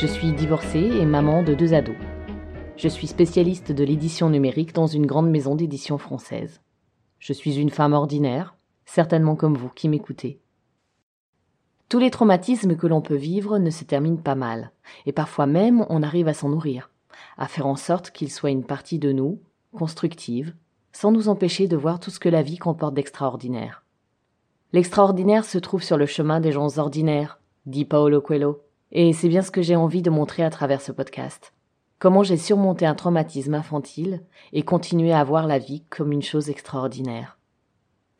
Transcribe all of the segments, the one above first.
Je suis divorcée et maman de deux ados. Je suis spécialiste de l'édition numérique dans une grande maison d'édition française. Je suis une femme ordinaire, certainement comme vous qui m'écoutez. Tous les traumatismes que l'on peut vivre ne se terminent pas mal, et parfois même on arrive à s'en nourrir, à faire en sorte qu'ils soient une partie de nous, constructive, sans nous empêcher de voir tout ce que la vie comporte d'extraordinaire. L'extraordinaire se trouve sur le chemin des gens ordinaires, dit Paolo Coelho. Et c'est bien ce que j'ai envie de montrer à travers ce podcast. Comment j'ai surmonté un traumatisme infantile et continué à voir la vie comme une chose extraordinaire.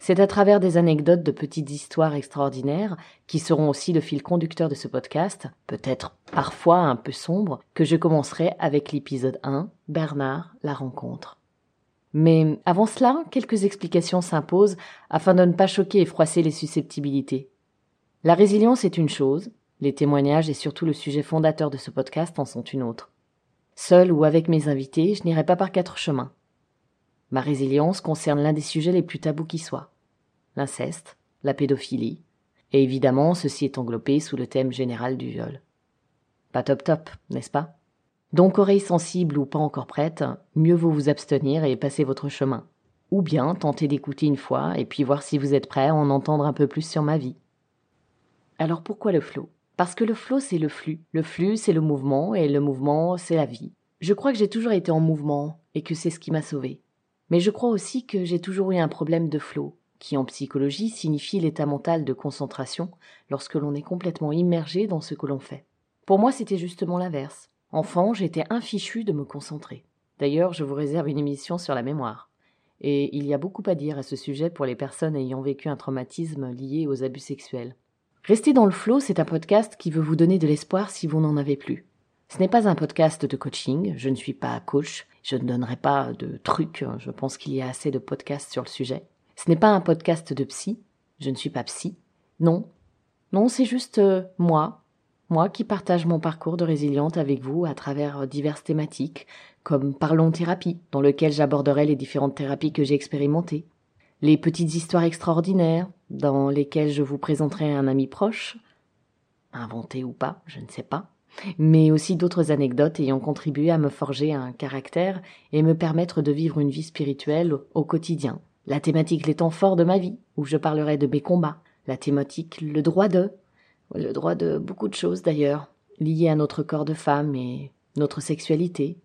C'est à travers des anecdotes de petites histoires extraordinaires, qui seront aussi le fil conducteur de ce podcast, peut-être parfois un peu sombre, que je commencerai avec l'épisode 1, Bernard, la rencontre. Mais avant cela, quelques explications s'imposent afin de ne pas choquer et froisser les susceptibilités. La résilience est une chose, les témoignages et surtout le sujet fondateur de ce podcast en sont une autre. Seul ou avec mes invités, je n'irai pas par quatre chemins. Ma résilience concerne l'un des sujets les plus tabous qui soient. L'inceste, la pédophilie, et évidemment ceci est englobé sous le thème général du viol. Pas top top, n'est-ce pas? Donc oreille sensible ou pas encore prête, mieux vaut vous abstenir et passer votre chemin. Ou bien tenter d'écouter une fois et puis voir si vous êtes prêt à en entendre un peu plus sur ma vie. Alors pourquoi le flot Parce que le flot c'est le flux. Le flux c'est le mouvement et le mouvement c'est la vie. Je crois que j'ai toujours été en mouvement et que c'est ce qui m'a sauvé. Mais je crois aussi que j'ai toujours eu un problème de flot, qui en psychologie signifie l'état mental de concentration lorsque l'on est complètement immergé dans ce que l'on fait. Pour moi c'était justement l'inverse. Enfant j'étais infichu de me concentrer. D'ailleurs je vous réserve une émission sur la mémoire. Et il y a beaucoup à dire à ce sujet pour les personnes ayant vécu un traumatisme lié aux abus sexuels. Rester dans le flot, c'est un podcast qui veut vous donner de l'espoir si vous n'en avez plus. Ce n'est pas un podcast de coaching, je ne suis pas coach, je ne donnerai pas de trucs, je pense qu'il y a assez de podcasts sur le sujet. Ce n'est pas un podcast de psy, je ne suis pas psy. Non, non, c'est juste euh, moi, moi qui partage mon parcours de résiliente avec vous à travers euh, diverses thématiques, comme Parlons thérapie, dans lequel j'aborderai les différentes thérapies que j'ai expérimentées, les petites histoires extraordinaires, dans lesquelles je vous présenterai un ami proche, inventé ou pas, je ne sais pas, mais aussi d'autres anecdotes ayant contribué à me forger un caractère et me permettre de vivre une vie spirituelle au quotidien. La thématique les temps forts de ma vie, où je parlerai de mes combats. La thématique le droit de, le droit de beaucoup de choses d'ailleurs, liées à notre corps de femme et notre sexualité.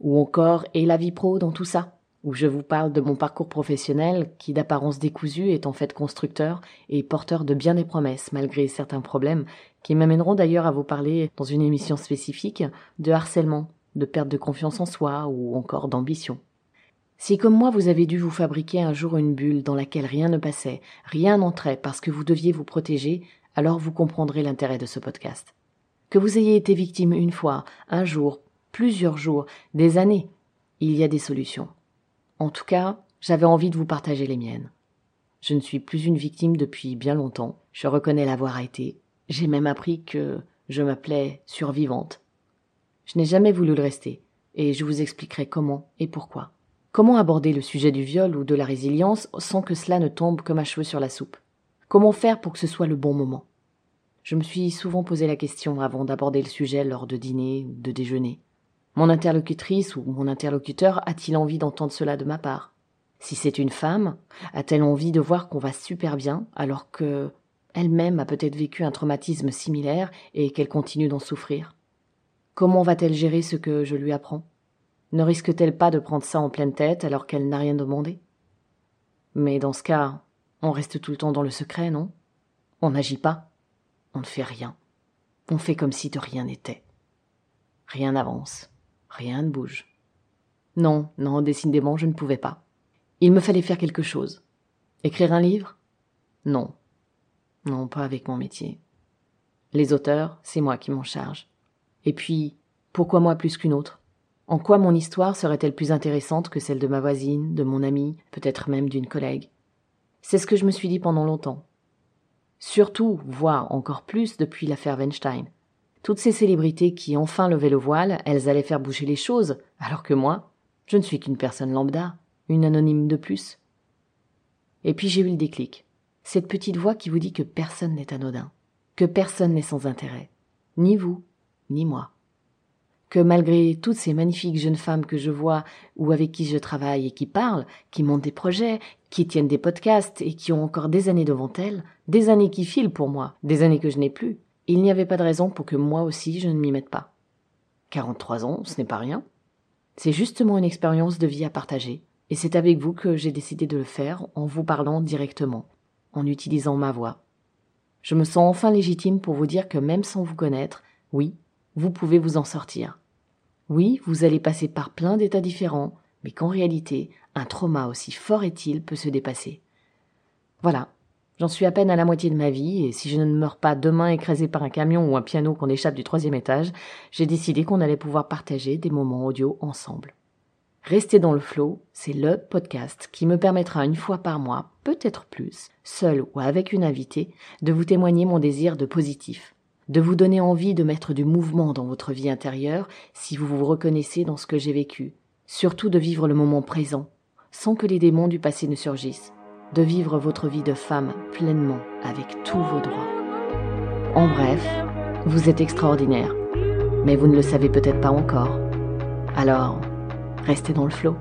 Ou encore, et la vie pro dans tout ça, où je vous parle de mon parcours professionnel qui d'apparence décousue est en fait constructeur et porteur de bien des promesses malgré certains problèmes qui m'amèneront d'ailleurs à vous parler dans une émission spécifique de harcèlement, de perte de confiance en soi ou encore d'ambition. Si comme moi vous avez dû vous fabriquer un jour une bulle dans laquelle rien ne passait, rien n'entrait parce que vous deviez vous protéger, alors vous comprendrez l'intérêt de ce podcast. Que vous ayez été victime une fois, un jour, plusieurs jours, des années, il y a des solutions. En tout cas, j'avais envie de vous partager les miennes. Je ne suis plus une victime depuis bien longtemps, je reconnais l'avoir été. J'ai même appris que je m'appelais survivante. Je n'ai jamais voulu le rester, et je vous expliquerai comment et pourquoi. Comment aborder le sujet du viol ou de la résilience sans que cela ne tombe comme un cheveu sur la soupe? Comment faire pour que ce soit le bon moment? Je me suis souvent posé la question avant d'aborder le sujet lors de dîner ou de déjeuner. Mon interlocutrice ou mon interlocuteur a-t-il envie d'entendre cela de ma part? Si c'est une femme, a-t-elle envie de voir qu'on va super bien alors que elle-même a peut-être vécu un traumatisme similaire et qu'elle continue d'en souffrir? Comment va-t-elle gérer ce que je lui apprends? Ne risque-t-elle pas de prendre ça en pleine tête alors qu'elle n'a rien demandé? Mais dans ce cas, on reste tout le temps dans le secret, non? On n'agit pas. On ne fait rien. On fait comme si de rien n'était. Rien n'avance. Rien ne bouge. Non, non, décidément, je ne pouvais pas. Il me fallait faire quelque chose. Écrire un livre? Non. Non, pas avec mon métier. Les auteurs, c'est moi qui m'en charge. Et puis, pourquoi moi plus qu'une autre? En quoi mon histoire serait-elle plus intéressante que celle de ma voisine, de mon amie, peut-être même d'une collègue? C'est ce que je me suis dit pendant longtemps. Surtout, voire encore plus depuis l'affaire Weinstein. Toutes ces célébrités qui enfin levaient le voile, elles allaient faire bouger les choses, alors que moi, je ne suis qu'une personne lambda, une anonyme de plus. Et puis j'ai eu le déclic. Cette petite voix qui vous dit que personne n'est anodin, que personne n'est sans intérêt, ni vous, ni moi. Que malgré toutes ces magnifiques jeunes femmes que je vois ou avec qui je travaille et qui parlent, qui montent des projets, qui tiennent des podcasts et qui ont encore des années devant elles, des années qui filent pour moi, des années que je n'ai plus, il n'y avait pas de raison pour que moi aussi je ne m'y mette pas. 43 ans, ce n'est pas rien. C'est justement une expérience de vie à partager, et c'est avec vous que j'ai décidé de le faire en vous parlant directement, en utilisant ma voix. Je me sens enfin légitime pour vous dire que même sans vous connaître, oui, vous pouvez vous en sortir. Oui, vous allez passer par plein d'états différents, mais qu'en réalité, un trauma aussi fort est-il peut se dépasser. Voilà, J'en suis à peine à la moitié de ma vie, et si je ne meurs pas demain écrasé par un camion ou un piano qu'on échappe du troisième étage, j'ai décidé qu'on allait pouvoir partager des moments audio ensemble. Rester dans le flow, c'est le podcast qui me permettra une fois par mois, peut-être plus, seul ou avec une invitée, de vous témoigner mon désir de positif, de vous donner envie de mettre du mouvement dans votre vie intérieure si vous vous reconnaissez dans ce que j'ai vécu, surtout de vivre le moment présent, sans que les démons du passé ne surgissent de vivre votre vie de femme pleinement avec tous vos droits. En bref, vous êtes extraordinaire, mais vous ne le savez peut-être pas encore. Alors, restez dans le flot.